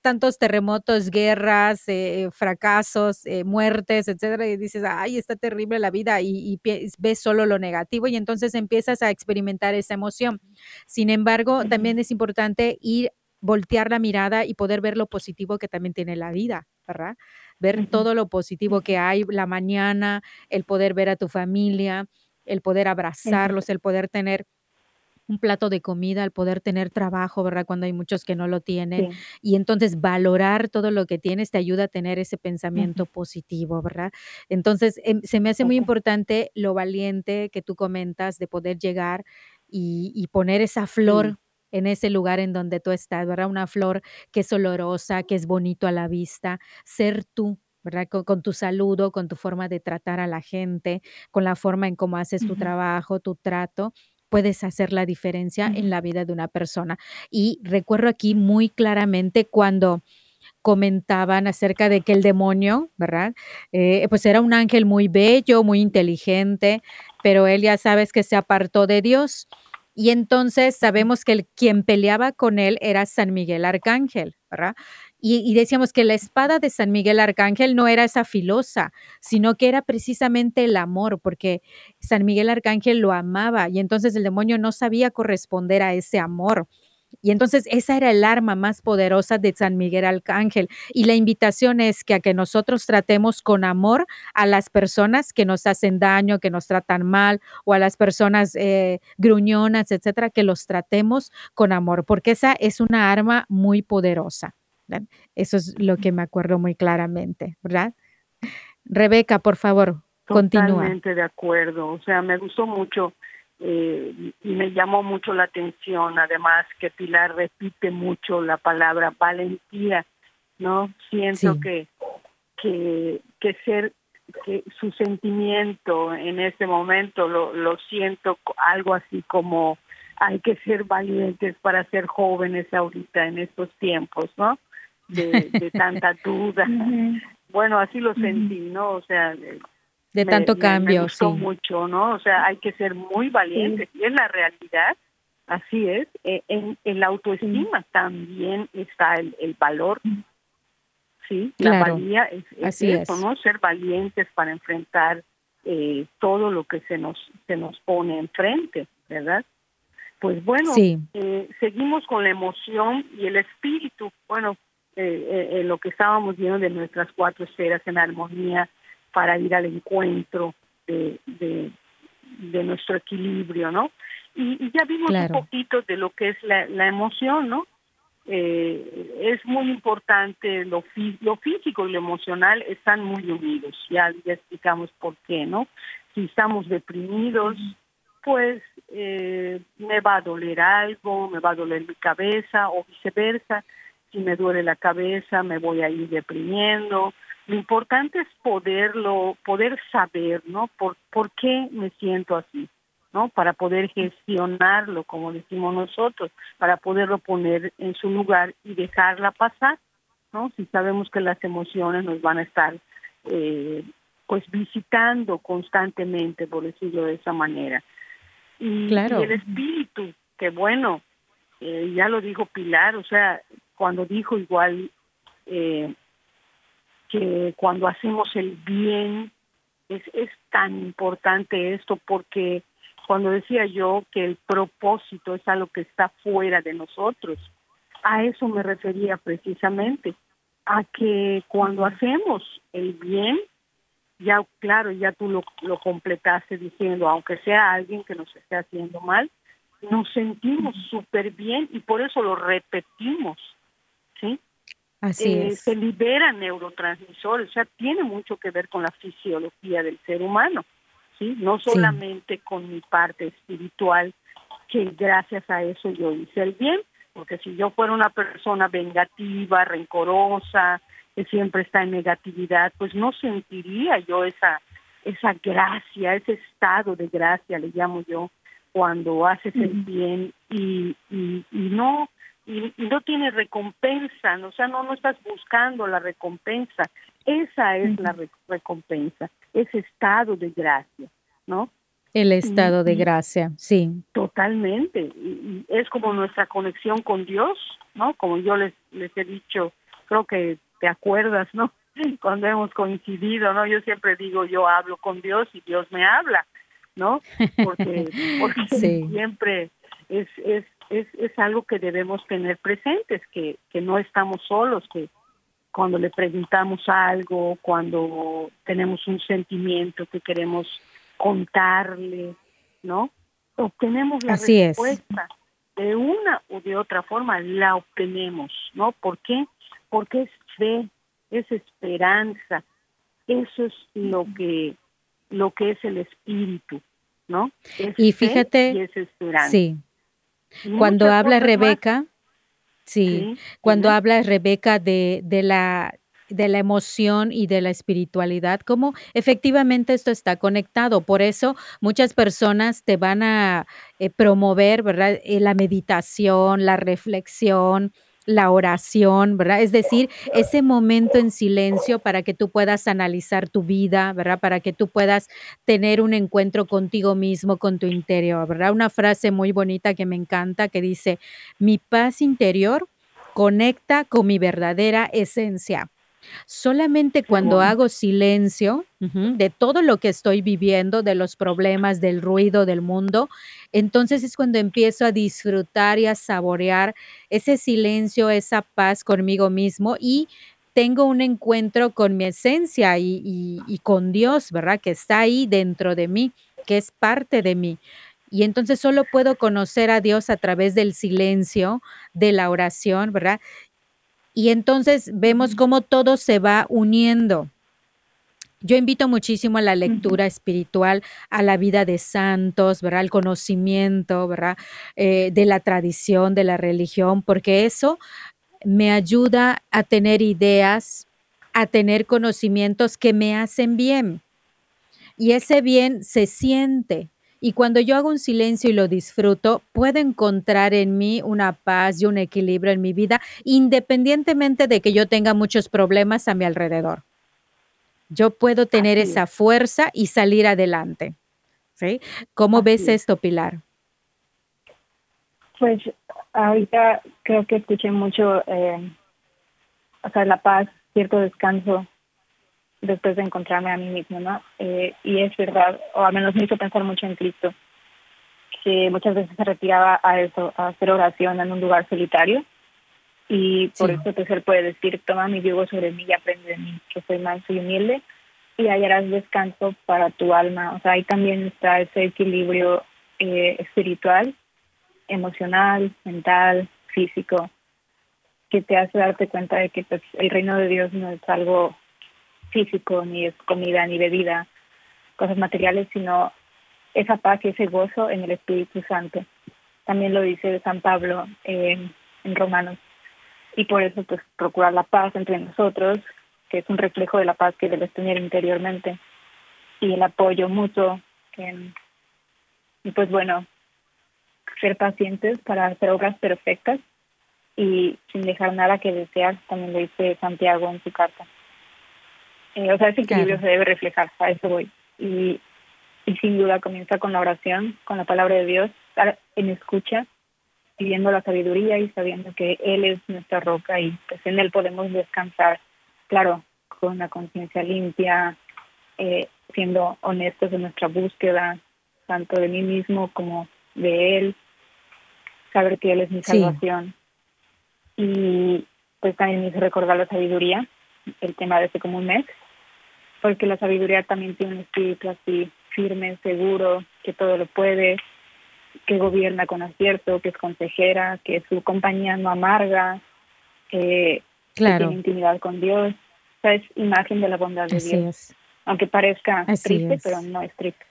tantos terremotos, guerras, fracasos, muertes, etcétera, y dices, ay, está terrible la vida, y, ves solo lo negativo, y entonces empiezas a experimentar esa emoción. Sin embargo, también es importante ir voltear la mirada y poder ver lo positivo que también tiene la vida, ¿verdad? Ver todo lo positivo que hay, la mañana, el poder ver a tu familia, el poder abrazarlos, el poder tener un plato de comida, el poder tener trabajo, ¿verdad? Cuando hay muchos que no lo tienen. Y entonces valorar todo lo que tienes te ayuda a tener ese pensamiento positivo, ¿verdad? Entonces, em, se me hace muy importante lo valiente que tú comentas de poder llegar y, poner esa flor en ese lugar en donde tú estás, ¿verdad? Una flor que es olorosa, que es bonito a la vista, ser tú, ¿verdad? Con, tu saludo, con tu forma de tratar a la gente, con la forma en cómo haces tu trabajo, tu trato, puedes hacer la diferencia en la vida de una persona. Y recuerdo aquí muy claramente cuando comentaban acerca de que el demonio, ¿verdad? Eh, pues era un ángel muy bello, muy inteligente, pero él ya sabes que se apartó de Dios y entonces sabemos que el, quien peleaba con él era San Miguel Arcángel, ¿verdad? Y, decíamos que la espada de San Miguel Arcángel no era esa filosa, sino que era precisamente el amor, porque San Miguel Arcángel lo amaba y entonces el demonio no sabía corresponder a ese amor. Y entonces esa era el arma más poderosa de San Miguel Arcángel. Y la invitación es que a que nosotros tratemos con amor a las personas que nos hacen daño, que nos tratan mal, o a las personas eh, gruñonas, etcétera, que los tratemos con amor, porque esa es una arma muy poderosa. Eso es lo que me acuerdo muy claramente, ¿verdad? Rebeca, por favor, continúa. Totalmente de acuerdo. O sea, me gustó mucho eh, y me llamó mucho la atención, además que Pilar repite mucho la palabra valentía, ¿no? Siento que, que, que ser, que su sentimiento en este momento lo, lo siento algo así como hay que ser valientes para ser jóvenes ahorita en estos tiempos, ¿no? De, de tanta duda. bueno, así lo sentí, ¿no? O sea, de tanto cambio. Me gustó mucho, ¿no? O sea, hay que ser muy valientes. Y en la realidad, así es, eh, en, la autoestima también está el, el valor. Sí, la valía es, así eso, ¿no? Ser valientes para enfrentar eh, todo lo que se nos, se nos pone enfrente, ¿verdad? Pues bueno, eh, seguimos con la emoción y el espíritu. Bueno, eh, lo que estábamos viendo de nuestras cuatro esferas en armonía, para ir al encuentro de, de, nuestro equilibrio, ¿no? Y, ya vimos un poquito de lo que es la, la emoción, ¿no? Eh, es muy importante lo, lo físico y lo emocional están muy unidos, ya, ya explicamos por qué, ¿no? Si estamos deprimidos, pues eh, me va a doler algo, me va a doler mi cabeza o viceversa. Si me duele la cabeza, me voy a ir deprimiendo. Lo importante es poderlo, poder saber, ¿no? Por, por qué me siento así, ¿no? Para poder gestionarlo, como decimos nosotros, para poderlo poner en su lugar y dejarla pasar, ¿no? Si sabemos que las emociones nos van a estar, eh, pues, visitando constantemente, por decirlo de esa manera. Y, claro. y el espíritu, que bueno, eh, ya lo dijo Pilar, o sea, cuando dijo igual, eh, que cuando hacemos el bien es, es tan importante esto porque cuando decía yo que el propósito es algo que está fuera de nosotros, a eso me refería precisamente, a que cuando hacemos el bien, ya claro, ya tú lo, lo completaste diciendo, aunque sea alguien que nos esté haciendo mal, nos sentimos súper bien y por eso lo repetimos, ¿sí? Eh, se liberan neurotransmisores, o sea, tiene mucho que ver con la fisiología del ser humano, ¿sí? No solamente con mi parte espiritual, que gracias a eso yo hice el bien, porque si yo fuera una persona vengativa, rencorosa, que siempre está en negatividad, pues no sentiría yo esa esa gracia, ese estado de gracia, le llamo yo, cuando haces el bien y, y, y no y, no tiene recompensa, o sea, no, no estás buscando la recompensa, esa es la recompensa, ese estado de gracia, ¿no? El estado de gracia, sí. Totalmente. es como nuestra conexión con Dios, ¿no? Como yo les, les he dicho, creo que te acuerdas, ¿no? Cuando hemos coincidido, ¿no? Yo siempre digo, yo hablo con Dios y Dios me habla, ¿no? Porque, porque siempre es, es, es, es algo que debemos tener presentes, que, que no estamos solos, que cuando le preguntamos algo, cuando tenemos un sentimiento que queremos contarle, ¿no? Obtenemos la respuesta. De una u de otra forma la obtenemos, ¿no? ¿Por qué? Porque es fe, es esperanza. Eso es lo que lo que es el espíritu, ¿no? y fíjate, y es esperanza. Sí. Cuando habla Rebeca, sí, cuando habla Rebeca de, de la de la emoción y de la espiritualidad, cómo efectivamente esto está conectado. Por eso muchas personas te van a eh, promover, ¿verdad? Eh, la meditación, la reflexión, la oración, ¿verdad? Es decir, ese momento en silencio para que tú puedas analizar tu vida, ¿verdad? Para que tú puedas tener un encuentro contigo mismo, con tu interior, ¿verdad? Una frase muy bonita que me encanta que dice, mi paz interior conecta con mi verdadera esencia. Solamente cuando hago silencio de todo lo que estoy viviendo, de los problemas, del ruido del mundo, entonces es cuando empiezo a disfrutar y a saborear ese silencio, esa paz conmigo mismo y tengo un encuentro con mi esencia y, y con Dios, ¿verdad? Que está ahí dentro de mí, que es parte de mí. Y entonces solo puedo conocer a Dios a través del silencio, de la oración, ¿verdad? Y entonces vemos cómo todo se va uniendo. Yo invito muchísimo a la lectura espiritual, a la vida de santos, ¿verdad? Al conocimiento, ¿verdad? Eh, de la tradición, de la religión, porque eso me ayuda a tener ideas, a tener conocimientos que me hacen bien. Y ese bien se siente, y cuando yo hago un silencio y lo disfruto, puedo encontrar en mí una paz y un equilibrio en mi vida, independientemente de que yo tenga muchos problemas a mi alrededor. Yo puedo tener esa fuerza y salir adelante. ¿sí? ¿Cómo ves esto, Pilar? Pues ahorita creo que escuché mucho, eh, o sea, la paz, cierto descanso después de encontrarme a mí mismo, ¿no? Eh, y es verdad, o al menos me hizo pensar mucho en Cristo, que muchas veces se retiraba a eso, a hacer oración en un lugar solitario, y por eso pues él puede decir, toma mi yugo sobre mí y aprende de mí, que soy manso y humilde, y hallarás descanso para tu alma. O sea, ahí también está ese equilibrio eh, espiritual, emocional, mental, físico, que te hace darte cuenta de que pues, el reino de Dios no es algo físico, ni es comida, ni bebida, cosas materiales, sino esa paz y ese gozo en el Espíritu Santo. También lo dice San Pablo en Romanos. Y por eso, pues, procurar la paz entre nosotros, que es un reflejo de la paz que debes tener interiormente, y el apoyo mutuo. y pues bueno, ser pacientes para hacer obras perfectas y sin dejar nada que desear, también lo dice Santiago en su carta. Eh, o sea, ese equilibrio se debe reflejar, a eso voy. Y, y sin duda comienza con la oración, con la palabra de Dios, estar en escucha, pidiendo la sabiduría y sabiendo que Él es nuestra roca y pues en Él podemos descansar, claro, con una conciencia limpia, eh, siendo honestos en nuestra búsqueda, tanto de mí mismo como de Él, saber que Él es mi salvación. Y pues también me hizo recordar la sabiduría, el tema de hace como un mes, porque la sabiduría también tiene un espíritu así firme, seguro, que todo lo puede, que gobierna con acierto, que es consejera, que su compañía no amarga, que, tiene intimidad con Dios. O es imagen de la bondad de Dios. Aunque parezca triste, pero no es triste.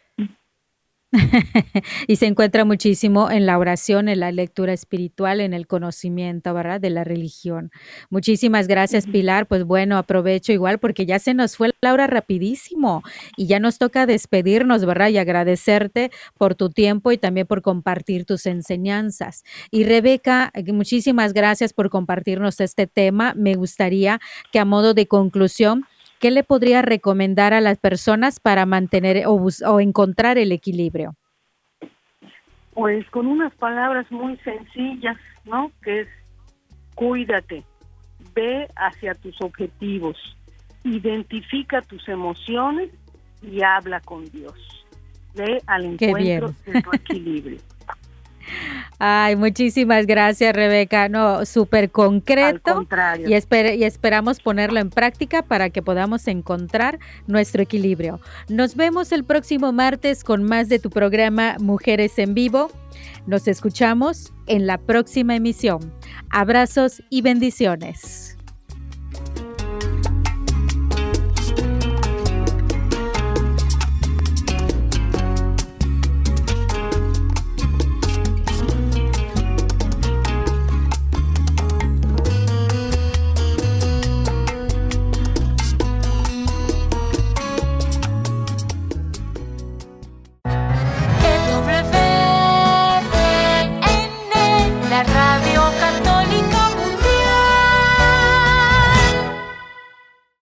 y se encuentra muchísimo en la oración, en la lectura espiritual, en el conocimiento, ¿verdad? De la religión. Muchísimas gracias, Pilar. Pues bueno, aprovecho igual porque ya se nos fue la hora rapidísimo y ya nos toca despedirnos, ¿verdad? Y agradecerte por tu tiempo y también por compartir tus enseñanzas. Y Rebeca, muchísimas gracias por compartirnos este tema. Me gustaría que a modo de conclusión ¿qué le podría recomendar a las personas para mantener o, encontrar el equilibrio? Pues con unas palabras muy sencillas, ¿no? Que es cuídate, ve hacia tus objetivos, identifica tus emociones y habla con Dios. Ve al encuentro de tu equilibrio. Ay, muchísimas gracias, Rebeca. No, súper concreto. Y, y esperamos ponerlo en práctica para que podamos encontrar nuestro equilibrio. Nos vemos el próximo martes con más de tu programa Mujeres en Vivo. Nos escuchamos en la próxima emisión. Abrazos y bendiciones.